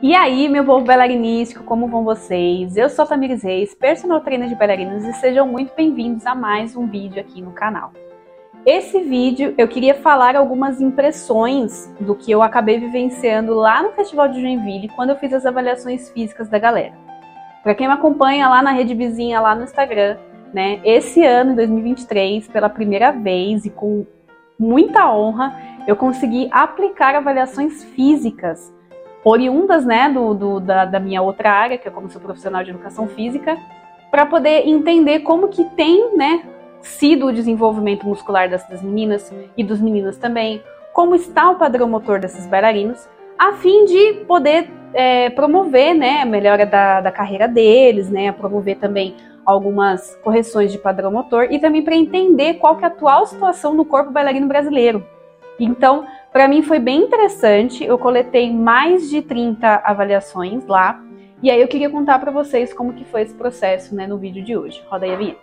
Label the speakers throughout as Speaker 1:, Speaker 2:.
Speaker 1: E aí, meu povo bailarinístico, como vão vocês? Eu sou a Tamires Reis, personal trainer de bailarinos e sejam muito bem-vindos a mais um vídeo aqui no canal. Esse vídeo eu queria falar algumas impressões do que eu acabei vivenciando lá no Festival de Joinville quando eu fiz as avaliações físicas da galera. Para quem me acompanha lá na rede vizinha, lá no Instagram, né, esse ano, 2023, pela primeira vez e com muita honra, eu consegui aplicar avaliações físicas oriundas né, do, do da, da, minha outra área, que é como sou profissional de educação física, para poder entender como que tem né, sido o desenvolvimento muscular das meninas e dos meninos também, como está o padrão motor desses bailarinos, a fim de poder é, promover né, a melhora da, da carreira deles, né, promover também algumas correções de padrão motor e também para entender qual que é a atual situação no corpo bailarino brasileiro. Então, para mim foi bem interessante, eu coletei mais de 30 avaliações lá, e aí eu queria contar para vocês como que foi esse processo, né, no vídeo de hoje. Roda aí a vinheta.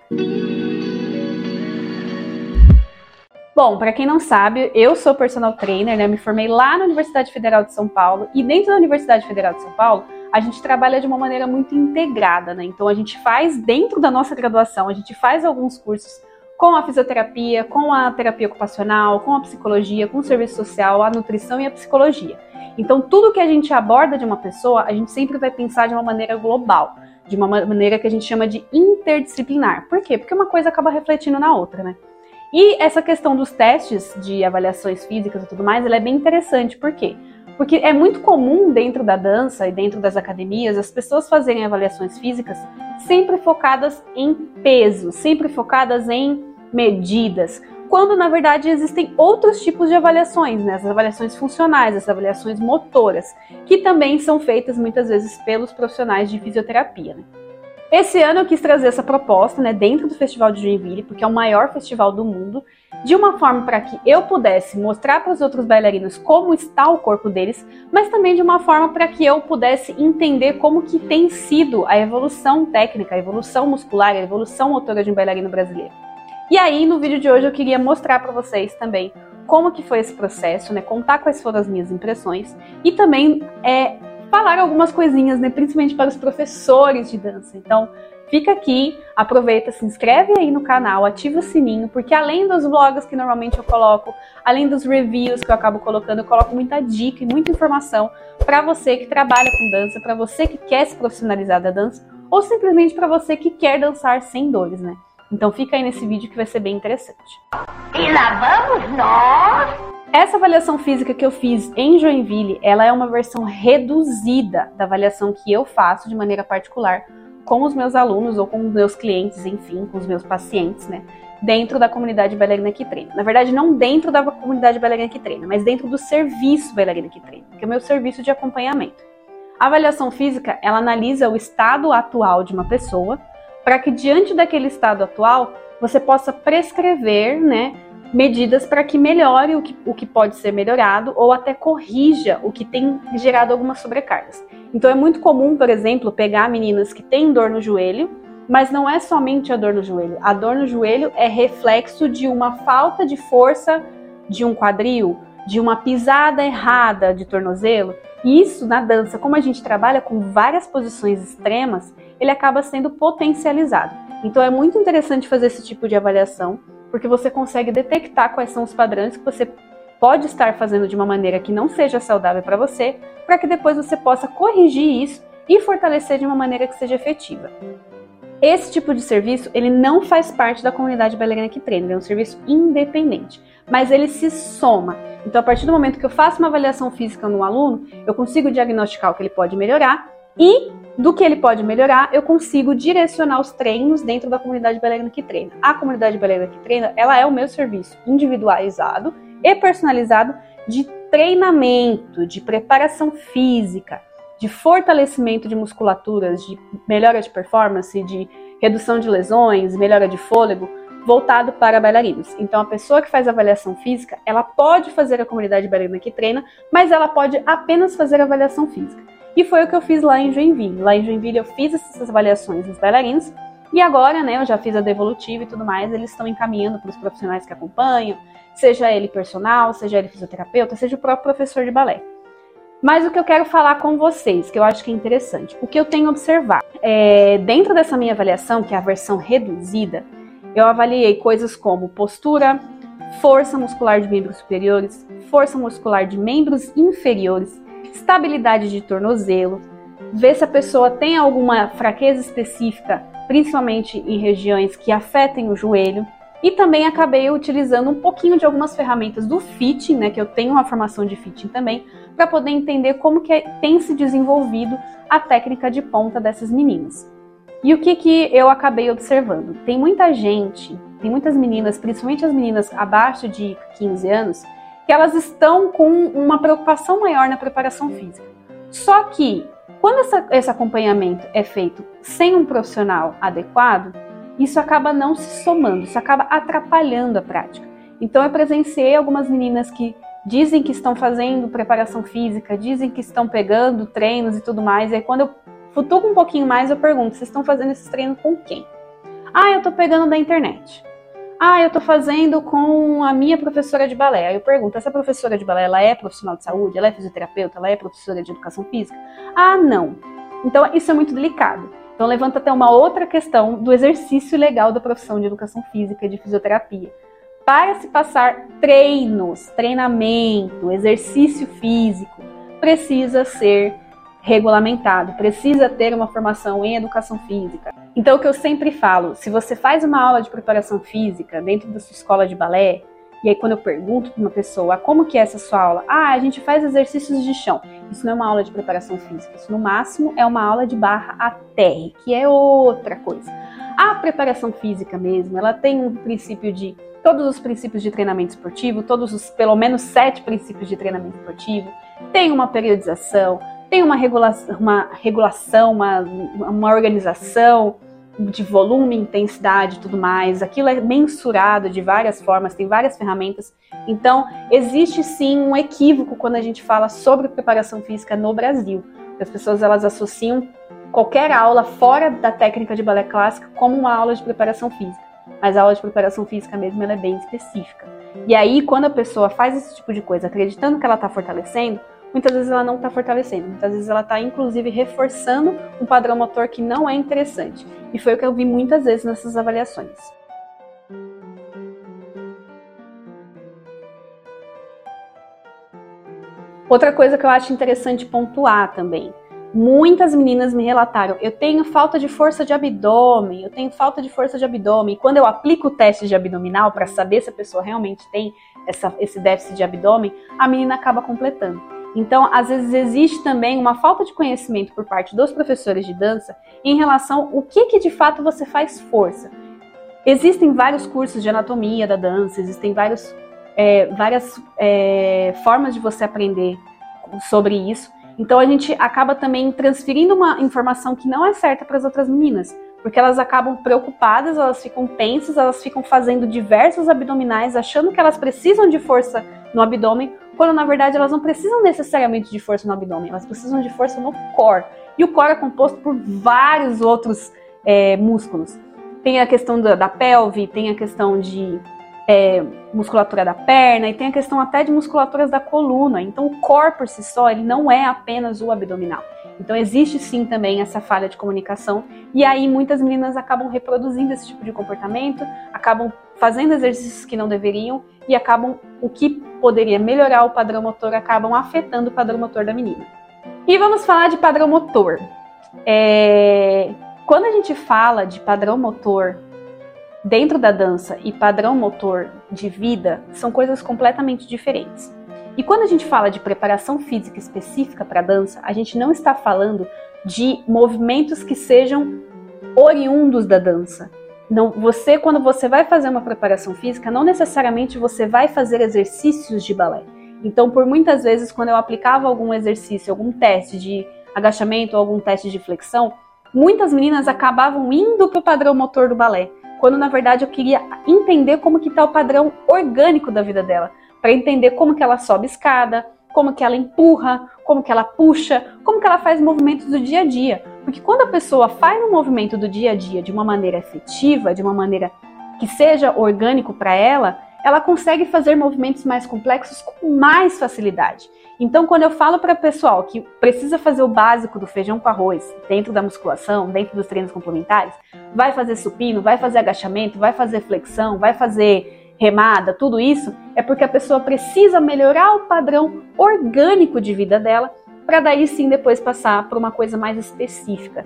Speaker 1: Bom, para quem não sabe, eu sou personal trainer, né? Me formei lá na Universidade Federal de São Paulo e dentro da Universidade Federal de São Paulo, a gente trabalha de uma maneira muito integrada, né? Então a gente faz dentro da nossa graduação, a gente faz alguns cursos com a fisioterapia, com a terapia ocupacional, com a psicologia, com o serviço social, a nutrição e a psicologia. Então, tudo que a gente aborda de uma pessoa, a gente sempre vai pensar de uma maneira global, de uma maneira que a gente chama de interdisciplinar. Por quê? Porque uma coisa acaba refletindo na outra, né? E essa questão dos testes de avaliações físicas e tudo mais, ela é bem interessante. Por quê? É muito comum dentro da dança e dentro das academias as pessoas fazerem avaliações físicas sempre focadas em peso, sempre focadas em medidas, quando na verdade existem outros tipos de avaliações, né? as avaliações funcionais, as avaliações motoras, que também são feitas muitas vezes pelos profissionais de fisioterapia. Né? Esse ano eu quis trazer essa proposta né, dentro do Festival de Joinville, porque é o maior festival do mundo, de uma forma para que eu pudesse mostrar para os outros bailarinos como está o corpo deles, mas também de uma forma para que eu pudesse entender como que tem sido a evolução técnica, a evolução muscular, a evolução motora de um bailarino brasileiro. E aí, no vídeo de hoje, eu queria mostrar para vocês também como que foi esse processo, né? Contar quais foram as minhas impressões e também é, falar algumas coisinhas, né, principalmente para os professores de dança. Então, fica aqui, aproveita, se inscreve aí no canal, ativa o sininho, porque além dos vlogs que normalmente eu coloco, além dos reviews que eu acabo colocando, eu coloco muita dica e muita informação para você que trabalha com dança, para você que quer se profissionalizar da dança, ou simplesmente para você que quer dançar sem dores, né? Então fica aí nesse vídeo que vai ser bem interessante.
Speaker 2: E lá vamos nós!
Speaker 1: Essa avaliação física que eu fiz em Joinville, ela é uma versão reduzida da avaliação que eu faço de maneira particular com os meus alunos ou com os meus clientes, enfim, com os meus pacientes, né? Dentro da comunidade bailarina que treina. Na verdade, não dentro da comunidade bailarina que treina, mas dentro do serviço bailarina que treina, que é o meu serviço de acompanhamento. A avaliação física, ela analisa o estado atual de uma pessoa, para que diante daquele estado atual, você possa prescrever, né, medidas para que melhore o que, o que pode ser melhorado ou até corrija o que tem gerado algumas sobrecargas. Então é muito comum, por exemplo, pegar meninas que têm dor no joelho, mas não é somente a dor no joelho. A dor no joelho é reflexo de uma falta de força de um quadril, de uma pisada errada de tornozelo. E isso na dança, como a gente trabalha com várias posições extremas, ele acaba sendo potencializado. Então é muito interessante fazer esse tipo de avaliação porque você consegue detectar quais são os padrões que você pode estar fazendo de uma maneira que não seja saudável para você, para que depois você possa corrigir isso e fortalecer de uma maneira que seja efetiva. Esse tipo de serviço, ele não faz parte da comunidade bailarina que treina, é um serviço independente, mas ele se soma. Então, a partir do momento que eu faço uma avaliação física no aluno, eu consigo diagnosticar o que ele pode melhorar e do que ele pode melhorar, eu consigo direcionar os treinos dentro da comunidade bailarina que treina. A comunidade bailarina que treina, ela é o meu serviço individualizado e personalizado de treinamento, de preparação física, de fortalecimento de musculaturas, de melhora de performance, de redução de lesões, melhora de fôlego, voltado para bailarinos. Então, a pessoa que faz avaliação física, ela pode fazer a comunidade bailarina que treina, mas ela pode apenas fazer avaliação física. E foi o que eu fiz lá em Joinville. Lá em Joinville eu fiz essas avaliações dos bailarinos e agora, né, eu já fiz a devolutiva e tudo mais, eles estão encaminhando para os profissionais que acompanham, seja ele personal, seja ele fisioterapeuta, seja o próprio professor de balé. Mas o que eu quero falar com vocês, que eu acho que é interessante, o que eu tenho observado, é, dentro dessa minha avaliação, que é a versão reduzida, eu avaliei coisas como postura, força muscular de membros superiores, força muscular de membros inferiores, estabilidade de tornozelo, ver se a pessoa tem alguma fraqueza específica, principalmente em regiões que afetem o joelho. E também acabei utilizando um pouquinho de algumas ferramentas do fitting, né, que eu tenho uma formação de fitting também, para poder entender como que tem se desenvolvido a técnica de ponta dessas meninas. E o que, que eu acabei observando? Tem muita gente, tem muitas meninas, principalmente as meninas abaixo de 15 anos, que elas estão com uma preocupação maior na preparação física. Só que quando essa, esse acompanhamento é feito sem um profissional adequado, isso acaba não se somando, isso acaba atrapalhando a prática. Então eu presenciei algumas meninas que dizem que estão fazendo preparação física, dizem que estão pegando treinos e tudo mais, e aí quando eu futuco um pouquinho mais, eu pergunto, vocês estão fazendo esses treinos com quem? Ah, eu estou pegando da internet. Ah, eu estou fazendo com a minha professora de balé. Aí eu pergunto, essa professora de balé, ela é profissional de saúde? Ela é fisioterapeuta? Ela é professora de educação física? Ah, não. Então, isso é muito delicado. Então, levanta até uma outra questão do exercício legal da profissão de educação física e de fisioterapia. Para se passar treinos, treinamento, exercício físico, precisa ser regulamentado, precisa ter uma formação em educação física. Então, o que eu sempre falo, se você faz uma aula de preparação física dentro da sua escola de balé, e aí quando eu pergunto para uma pessoa, ah, como que é essa sua aula? Ah, a gente faz exercícios de chão. Isso não é uma aula de preparação física, isso no máximo é uma aula de barra a terra, que é outra coisa. A preparação física mesmo, ela tem um princípio de todos os princípios de treinamento esportivo, todos os pelo menos sete princípios de treinamento esportivo, tem uma periodização, tem uma regulação, uma, regulação, uma, uma organização de volume, intensidade e tudo mais. Aquilo é mensurado de várias formas, tem várias ferramentas. Então, existe sim um equívoco quando a gente fala sobre preparação física no Brasil. As pessoas elas associam qualquer aula fora da técnica de balé clássico como uma aula de preparação física. Mas a aula de preparação física mesmo ela é bem específica. E aí, quando a pessoa faz esse tipo de coisa, acreditando que ela está fortalecendo, muitas vezes ela não está fortalecendo, muitas vezes ela está inclusive reforçando um padrão motor que não é interessante. E foi o que eu vi muitas vezes nessas avaliações. Outra coisa que eu acho interessante pontuar também. Muitas meninas me relataram: eu tenho falta de força de abdômen, eu tenho falta de força de abdômen. E quando eu aplico o teste de abdominal para saber se a pessoa realmente tem essa, esse déficit de abdômen, a menina acaba completando. Então, às vezes existe também uma falta de conhecimento por parte dos professores de dança em relação ao que, que de fato você faz força. Existem vários cursos de anatomia da dança, existem vários, é, várias é, formas de você aprender sobre isso. Então a gente acaba também transferindo uma informação que não é certa para as outras meninas, porque elas acabam preocupadas, elas ficam tensas, elas ficam fazendo diversos abdominais, achando que elas precisam de força no abdômen, quando na verdade elas não precisam necessariamente de força no abdômen, elas precisam de força no core. E o core é composto por vários outros é, músculos. Tem a questão da, da, pelve, tem a questão de é, musculatura da perna e tem a questão até de musculaturas da coluna. Então o core por si só ele não é apenas o abdominal. Então existe sim também essa falha de comunicação e aí muitas meninas acabam reproduzindo esse tipo de comportamento, acabam fazendo exercícios que não deveriam e acabam o que poderia melhorar o padrão motor acabam afetando o padrão motor da menina. E vamos falar de padrão motor. É... Quando a gente fala de padrão motor dentro da dança e padrão motor de vida, são coisas completamente diferentes. E quando a gente fala de preparação física específica para dança, a gente não está falando de movimentos que sejam oriundos da dança. Não, você quando você vai fazer uma preparação física, não necessariamente você vai fazer exercícios de balé. Então, por muitas vezes, quando eu aplicava algum exercício, algum teste de agachamento ou algum teste de flexão, muitas meninas acabavam indo para o padrão motor do balé, quando na verdade eu queria entender como que está o padrão orgânico da vida dela para entender como que ela sobe escada, como que ela empurra, como que ela puxa, como que ela faz movimentos do dia a dia. Porque quando a pessoa faz um movimento do dia a dia de uma maneira efetiva, de uma maneira que seja orgânico para ela, ela consegue fazer movimentos mais complexos com mais facilidade. Então, quando eu falo para o pessoal que precisa fazer o básico do feijão com arroz dentro da musculação, dentro dos treinos complementares, vai fazer supino, vai fazer agachamento, vai fazer flexão, vai fazer remada, tudo isso, é porque a pessoa precisa melhorar o padrão orgânico de vida dela para daí sim depois passar por uma coisa mais específica.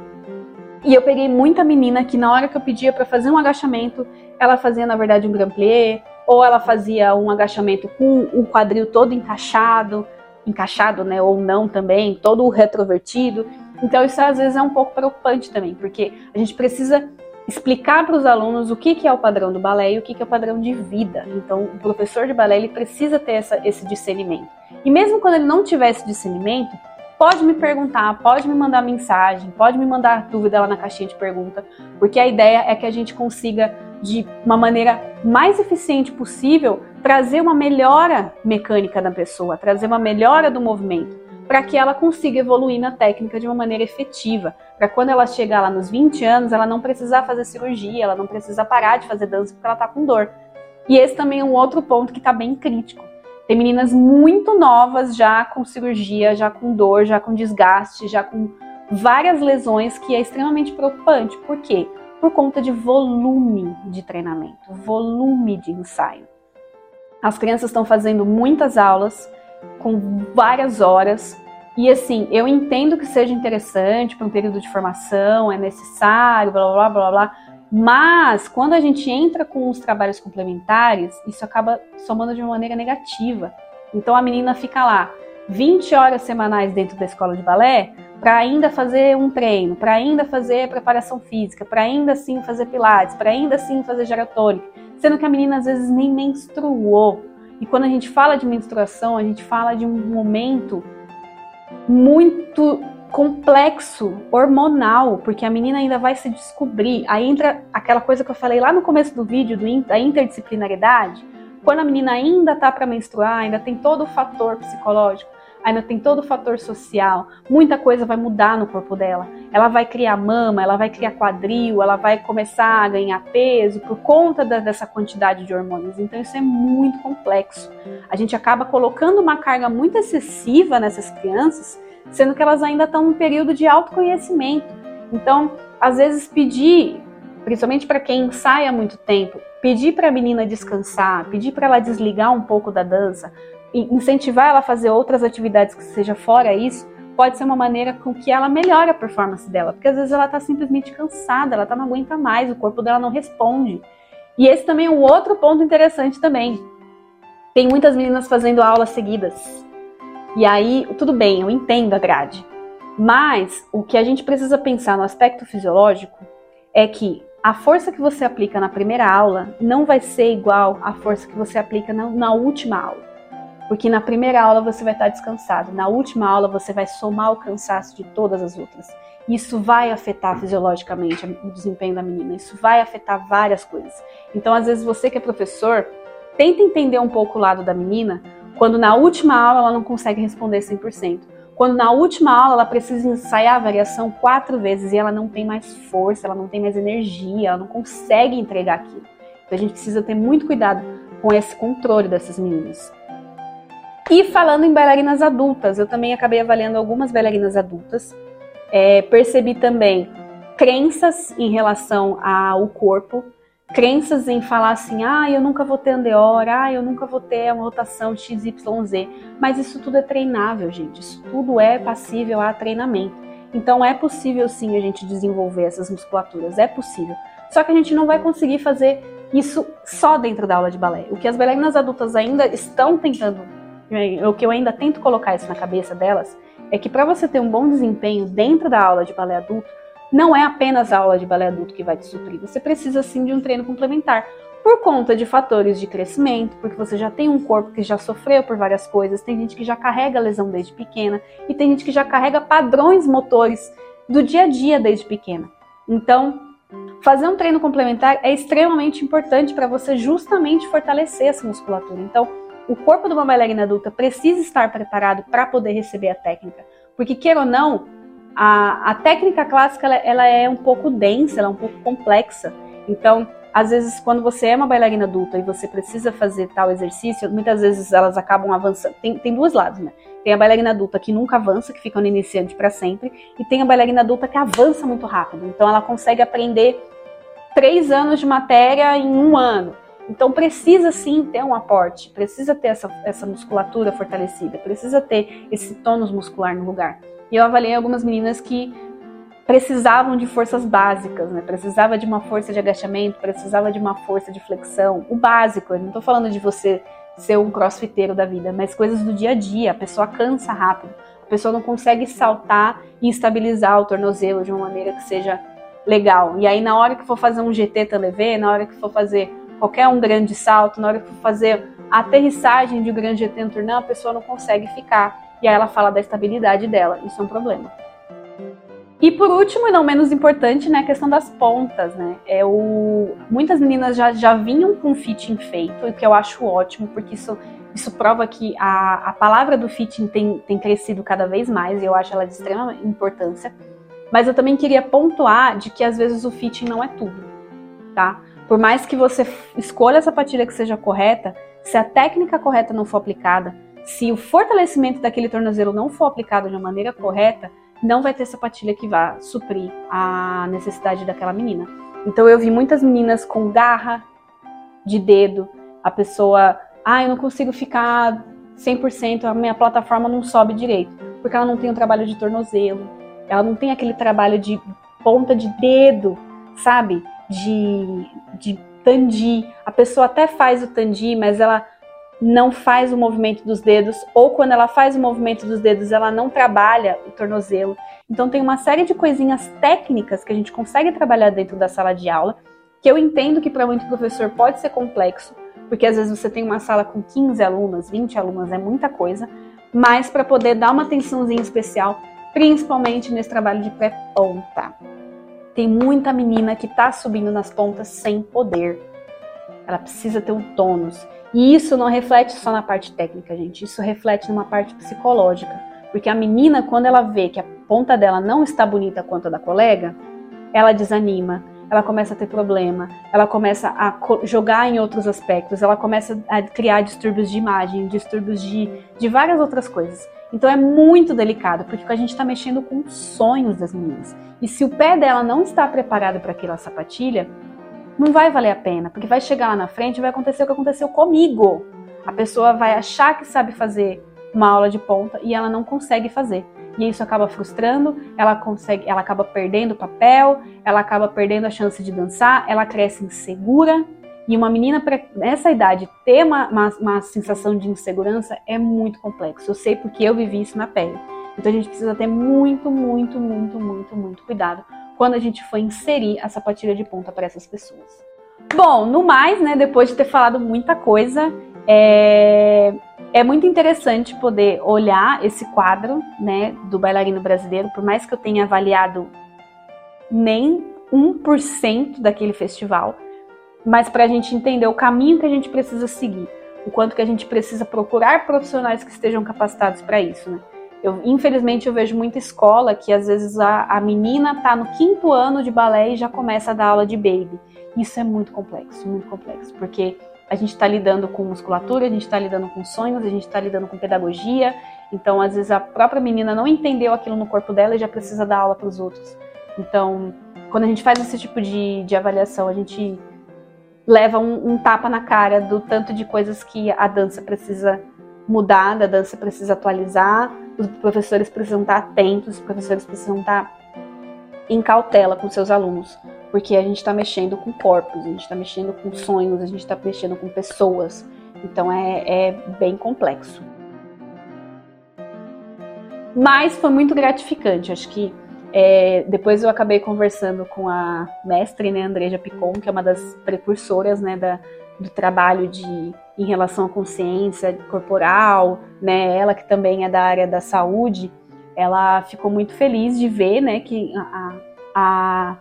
Speaker 1: E eu peguei muita menina que na hora que eu pedia para fazer um agachamento, ela fazia na verdade um grand plié, ou ela fazia um agachamento com o quadril todo encaixado, encaixado, né, ou não também, todo retrovertido. Então isso às vezes é um pouco preocupante também, porque a gente precisa explicar para os alunos o que, que é o padrão do balé e o que, que é o padrão de vida. Então o professor de balé ele precisa ter essa, esse discernimento. E mesmo quando ele não tiver esse discernimento, pode me perguntar, pode me mandar mensagem, pode me mandar dúvida lá na caixinha de pergunta, porque a ideia é que a gente consiga de uma maneira mais eficiente possível trazer uma melhora mecânica da pessoa, trazer uma melhora do movimento, para que ela consiga evoluir na técnica de uma maneira efetiva, para quando ela chegar lá nos 20 anos, ela não precisar fazer cirurgia, ela não precisar parar de fazer dança porque ela está com dor. E esse também é um outro ponto que está bem crítico. Tem meninas muito novas já com cirurgia, já com dor, já com desgaste, já com várias lesões, que é extremamente preocupante. Por quê? Por conta de volume de treinamento, volume de ensaio. As crianças estão fazendo muitas aulas com várias horas. E assim, eu entendo que seja interessante para um período de formação, é necessário, blá blá blá blá, mas quando a gente entra com os trabalhos complementares, isso acaba somando de uma maneira negativa. Então a menina fica lá 20 horas semanais dentro da escola de balé para ainda fazer um treino, para ainda fazer preparação física, para ainda assim fazer pilates, para ainda assim fazer geratônica sendo que a menina às vezes nem menstruou. E quando a gente fala de menstruação, a gente fala de um momento muito complexo, hormonal, porque a menina ainda vai se descobrir. Aí entra aquela coisa que eu falei lá no começo do vídeo, da interdisciplinaridade. Quando a menina ainda tá para menstruar, ainda tem todo o fator psicológico ainda tem todo o fator social, muita coisa vai mudar no corpo dela. Ela vai criar mama, ela vai criar quadril, ela vai começar a ganhar peso por conta da, dessa quantidade de hormônios. Então isso é muito complexo. A gente acaba colocando uma carga muito excessiva nessas crianças, sendo que elas ainda estão num período de autoconhecimento. Então, às vezes pedir, principalmente para quem ensaia muito tempo, pedir para a menina descansar, pedir para ela desligar um pouco da dança, incentivar ela a fazer outras atividades que seja fora isso, pode ser uma maneira com que ela melhore a performance dela, porque às vezes ela está simplesmente cansada, ela tá, não aguenta mais, o corpo dela não responde. E esse também é um outro ponto interessante também. Tem muitas meninas fazendo aulas seguidas. E aí, tudo bem, eu entendo a grade. Mas o que a gente precisa pensar no aspecto fisiológico é que a força que você aplica na primeira aula não vai ser igual à força que você aplica na, na última aula. Porque na primeira aula você vai estar descansado, na última aula você vai somar o cansaço de todas as outras. Isso vai afetar fisiologicamente o desempenho da menina, isso vai afetar várias coisas. Então, às vezes, você que é professor, tenta entender um pouco o lado da menina quando na última aula ela não consegue responder 100%. Quando na última aula ela precisa ensaiar a variação quatro vezes e ela não tem mais força, ela não tem mais energia, ela não consegue entregar aquilo. Então a gente precisa ter muito cuidado com esse controle dessas meninas. E falando em bailarinas adultas, eu também acabei avaliando algumas bailarinas adultas. É, percebi também crenças em relação ao corpo, crenças em falar assim, ah, eu nunca vou ter andeora, ah, eu nunca vou ter uma rotação XYZ. Mas isso tudo é treinável, gente. Isso tudo é passível a treinamento. Então é possível sim a gente desenvolver essas musculaturas, é possível. Só que a gente não vai conseguir fazer isso só dentro da aula de balé. O que as bailarinas adultas ainda estão tentando o que eu ainda tento colocar isso na cabeça delas, é que para você ter um bom desempenho dentro da aula de balé adulto, não é apenas a aula de balé adulto que vai te suprir, você precisa sim de um treino complementar. Por conta de fatores de crescimento, porque você já tem um corpo que já sofreu por várias coisas, tem gente que já carrega lesão desde pequena e tem gente que já carrega padrões motores do dia a dia desde pequena. Então, fazer um treino complementar é extremamente importante para você justamente fortalecer essa musculatura. Então, o corpo de uma bailarina adulta precisa estar preparado para poder receber a técnica. Porque, queira ou não, a, a técnica clássica ela, ela, é um pouco densa, ela é um pouco complexa. Então, às vezes, quando você é uma bailarina adulta e você precisa fazer tal exercício, muitas vezes elas acabam avançando. Tem, tem dois lados, né? Tem a bailarina adulta que nunca avança, que fica no iniciante para sempre, e tem a bailarina adulta que avança muito rápido. Então, ela consegue aprender três anos de matéria em um ano. Então, precisa sim ter um aporte, precisa ter essa, essa musculatura fortalecida, precisa ter esse tônus muscular no lugar. E eu avaliei algumas meninas que precisavam de forças básicas, né? Precisava de uma força de agachamento, precisava de uma força de flexão, o básico. Eu não estou falando de você ser um crossfiteiro da vida, mas coisas do dia a dia. A pessoa cansa rápido, a pessoa não consegue saltar e estabilizar o tornozelo de uma maneira que seja legal. E aí na hora que for fazer um GT TLV, na hora que for fazer qualquer um grande salto, na hora for fazer a aterrissagem de um grande turnão, a pessoa não consegue ficar. E aí ela fala da estabilidade dela. Isso é um problema. E por último, e não menos importante, né, a questão das pontas, né? É o... Muitas meninas já, já vinham com fitting feito, o que eu acho ótimo, porque isso, isso prova que a, a palavra do fitting tem, tem crescido cada vez mais, e eu acho ela de extrema importância. Mas eu também queria pontuar de que às vezes o fitting não é tudo, tá? Por mais que você escolha a sapatilha que seja correta, se a técnica correta não for aplicada, se o fortalecimento daquele tornozelo não for aplicado de uma maneira correta, não vai ter sapatilha que vá suprir a necessidade daquela menina. Então eu vi muitas meninas com garra de dedo, a pessoa, ah, eu não consigo ficar 100%, a minha plataforma não sobe direito, porque ela não tem o trabalho de tornozelo, ela não tem aquele trabalho de ponta de dedo, sabe? De, de tandi. A pessoa até faz o tandi, mas ela não faz o movimento dos dedos, ou quando ela faz o movimento dos dedos, ela não trabalha o tornozelo. Então tem uma série de coisinhas técnicas que a gente consegue trabalhar dentro da sala de aula, que eu entendo que para muito professor pode ser complexo, porque às vezes você tem uma sala com 15 alunas, 20 alunas, é muita coisa, mas para poder dar uma atençãozinha especial, principalmente nesse trabalho de pré-ponta. Tem muita menina que está subindo nas pontas sem poder. Ela precisa ter um tônus. E isso não reflete só na parte técnica, gente, isso reflete numa parte psicológica. Porque a menina, quando ela vê que a ponta dela não está bonita quanto a da colega, ela desanima, ela começa a ter problema, ela começa a jogar em outros aspectos, ela começa a criar distúrbios de imagem, distúrbios de, de várias outras coisas. Então é muito delicado, porque a gente está mexendo com os sonhos das meninas. E se o pé dela não está preparado para aquela sapatilha, não vai valer a pena, porque vai chegar lá na frente e vai acontecer o que aconteceu comigo. A pessoa vai achar que sabe fazer uma aula de ponta e ela não consegue fazer. E isso acaba frustrando, ela consegue, ela acaba perdendo o papel, ela acaba perdendo a chance de dançar, ela cresce insegura. E uma menina nessa idade ter uma, uma, uma sensação de insegurança é muito complexo. Eu sei porque eu vivi isso na pele. Então a gente precisa ter muito, muito, muito, muito, muito cuidado quando a gente for inserir a sapatilha de ponta para essas pessoas. Bom, no mais, né, depois de ter falado muita coisa, é, é muito interessante poder olhar esse quadro, né, do bailarino brasileiro, por mais que eu tenha avaliado nem 1% daquele festival, mas para a gente entender o caminho que a gente precisa seguir, o quanto que a gente precisa procurar profissionais que estejam capacitados para isso, né? Eu, infelizmente, eu vejo muita escola que às vezes a, a menina está no quinto ano de balé e já começa a dar aula de baby. Isso é muito complexo, muito complexo, porque a gente está lidando com musculatura, a gente está lidando com sonhos, a gente está lidando com pedagogia. Então, às vezes, a própria menina não entendeu aquilo no corpo dela e já precisa dar aula para os outros. Então, quando a gente faz esse tipo de, de avaliação, a gente leva um, um tapa na cara do tanto de coisas que a dança precisa mudar, a dança precisa atualizar, os professores precisam estar atentos, os professores precisam estar em cautela com seus alunos, porque a gente está mexendo com corpos, a gente está mexendo com sonhos, a gente está mexendo com pessoas, então é, é bem complexo. Mas foi muito gratificante, acho que é, depois eu acabei conversando com a mestre, né, Andreja Picon, que é uma das precursoras, né, da, do trabalho de em relação à consciência corporal, né? Ela que também é da área da saúde, ela ficou muito feliz de ver, né, que a, a,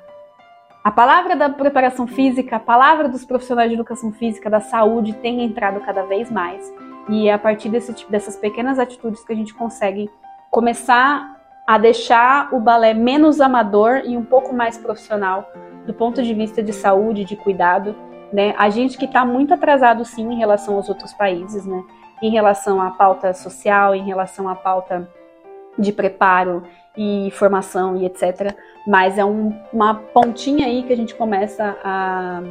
Speaker 1: a palavra da preparação física, a palavra dos profissionais de educação física, da saúde, tem entrado cada vez mais. E é a partir desse, dessas pequenas atitudes que a gente consegue começar a deixar o balé menos amador e um pouco mais profissional do ponto de vista de saúde, de cuidado né? A gente que está muito atrasado sim em relação aos outros países, né? Em relação à pauta social, em relação à pauta de preparo e formação e etc. Mas é um, uma pontinha aí que a gente começa a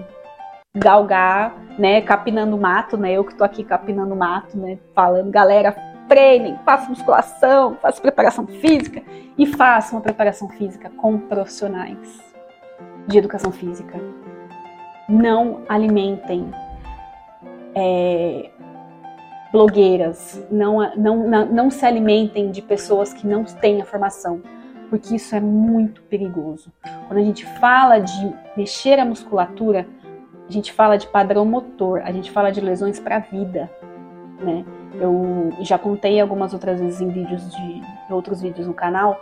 Speaker 1: galgar, né? Capinando mato, né? Eu que tô aqui capinando mato, né? Falando, galera, treinem, façam musculação, façam preparação física e façam uma preparação física com profissionais de educação física. Não alimentem é, blogueiras, não, não, não, não se alimentem de pessoas que não têm a formação, porque isso é muito perigoso. Quando a gente fala de mexer a musculatura, a gente fala de padrão motor, a gente fala de lesões para a vida, né? Eu já contei algumas outras vezes em vídeos de em outros vídeos no canal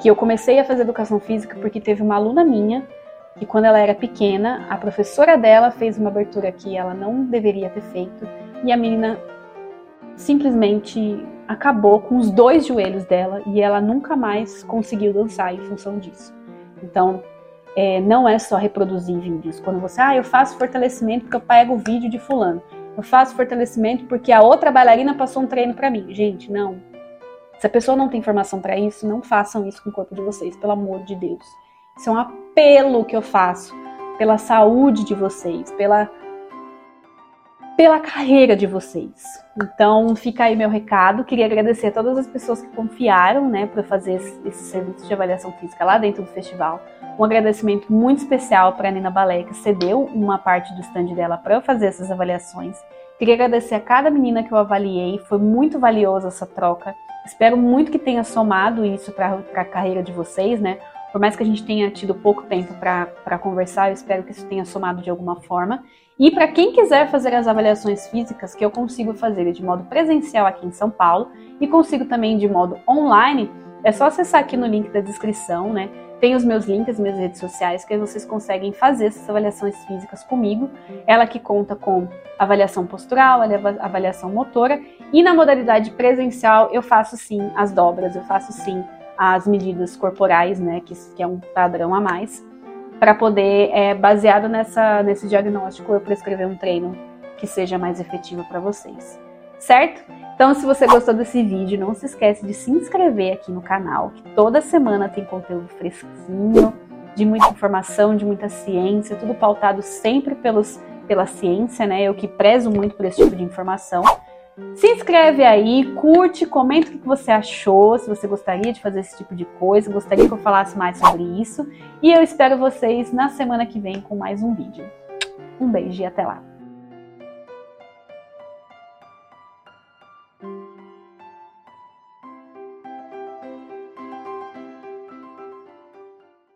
Speaker 1: que eu comecei a fazer educação física porque teve uma aluna minha que quando ela era pequena, a professora dela fez uma abertura que ela não deveria ter feito e a menina simplesmente acabou com os dois joelhos dela e ela nunca mais conseguiu dançar em função disso. Então, é, não é só reproduzir vídeos. Quando você, ah, eu faço fortalecimento porque eu pego o vídeo de fulano. Eu faço fortalecimento porque a outra bailarina passou um treino para mim. Gente, não. Se a pessoa não tem formação para isso, não façam isso com o corpo de vocês, pelo amor de Deus. Isso é um apelo que eu faço pela saúde de vocês, pela pela carreira de vocês. Então, fica aí meu recado. Queria agradecer a todas as pessoas que confiaram, né, para fazer esse, esse, serviço de avaliação física lá dentro do festival. Um agradecimento muito especial para a Nina Balé, que cedeu uma parte do stand dela para eu fazer essas avaliações. Queria agradecer a cada menina que eu avaliei, foi muito valiosa essa troca. Espero muito que tenha somado isso para a carreira de vocês, né? Por mais que a gente tenha tido pouco tempo para conversar, eu espero que isso tenha somado de alguma forma. E para quem quiser fazer as avaliações físicas, que eu consigo fazer de modo presencial aqui em São Paulo e consigo também de modo online, é só acessar aqui no link da descrição, né? Tem os meus links, minhas redes sociais, que vocês conseguem fazer essas avaliações físicas comigo. Ela que conta com avaliação postural, avaliação motora. E na modalidade presencial, eu faço sim as dobras, eu faço sim as medidas corporais, né? Que, que é um padrão a mais para poder, é, baseado nessa, nesse diagnóstico, eu prescrever um treino que seja mais efetivo para vocês, certo? Então, se você gostou desse vídeo, não se esquece de se inscrever aqui no canal, que toda semana tem conteúdo fresquinho, de muita informação, de muita ciência, tudo pautado sempre pelos, pela ciência, né? Eu que prezo muito por esse tipo de informação. Se inscreve aí, curte, comenta o que você achou, se você gostaria de fazer esse tipo de coisa, gostaria que eu falasse mais sobre isso. E eu espero vocês na semana que vem com mais um vídeo. Um beijo e até lá!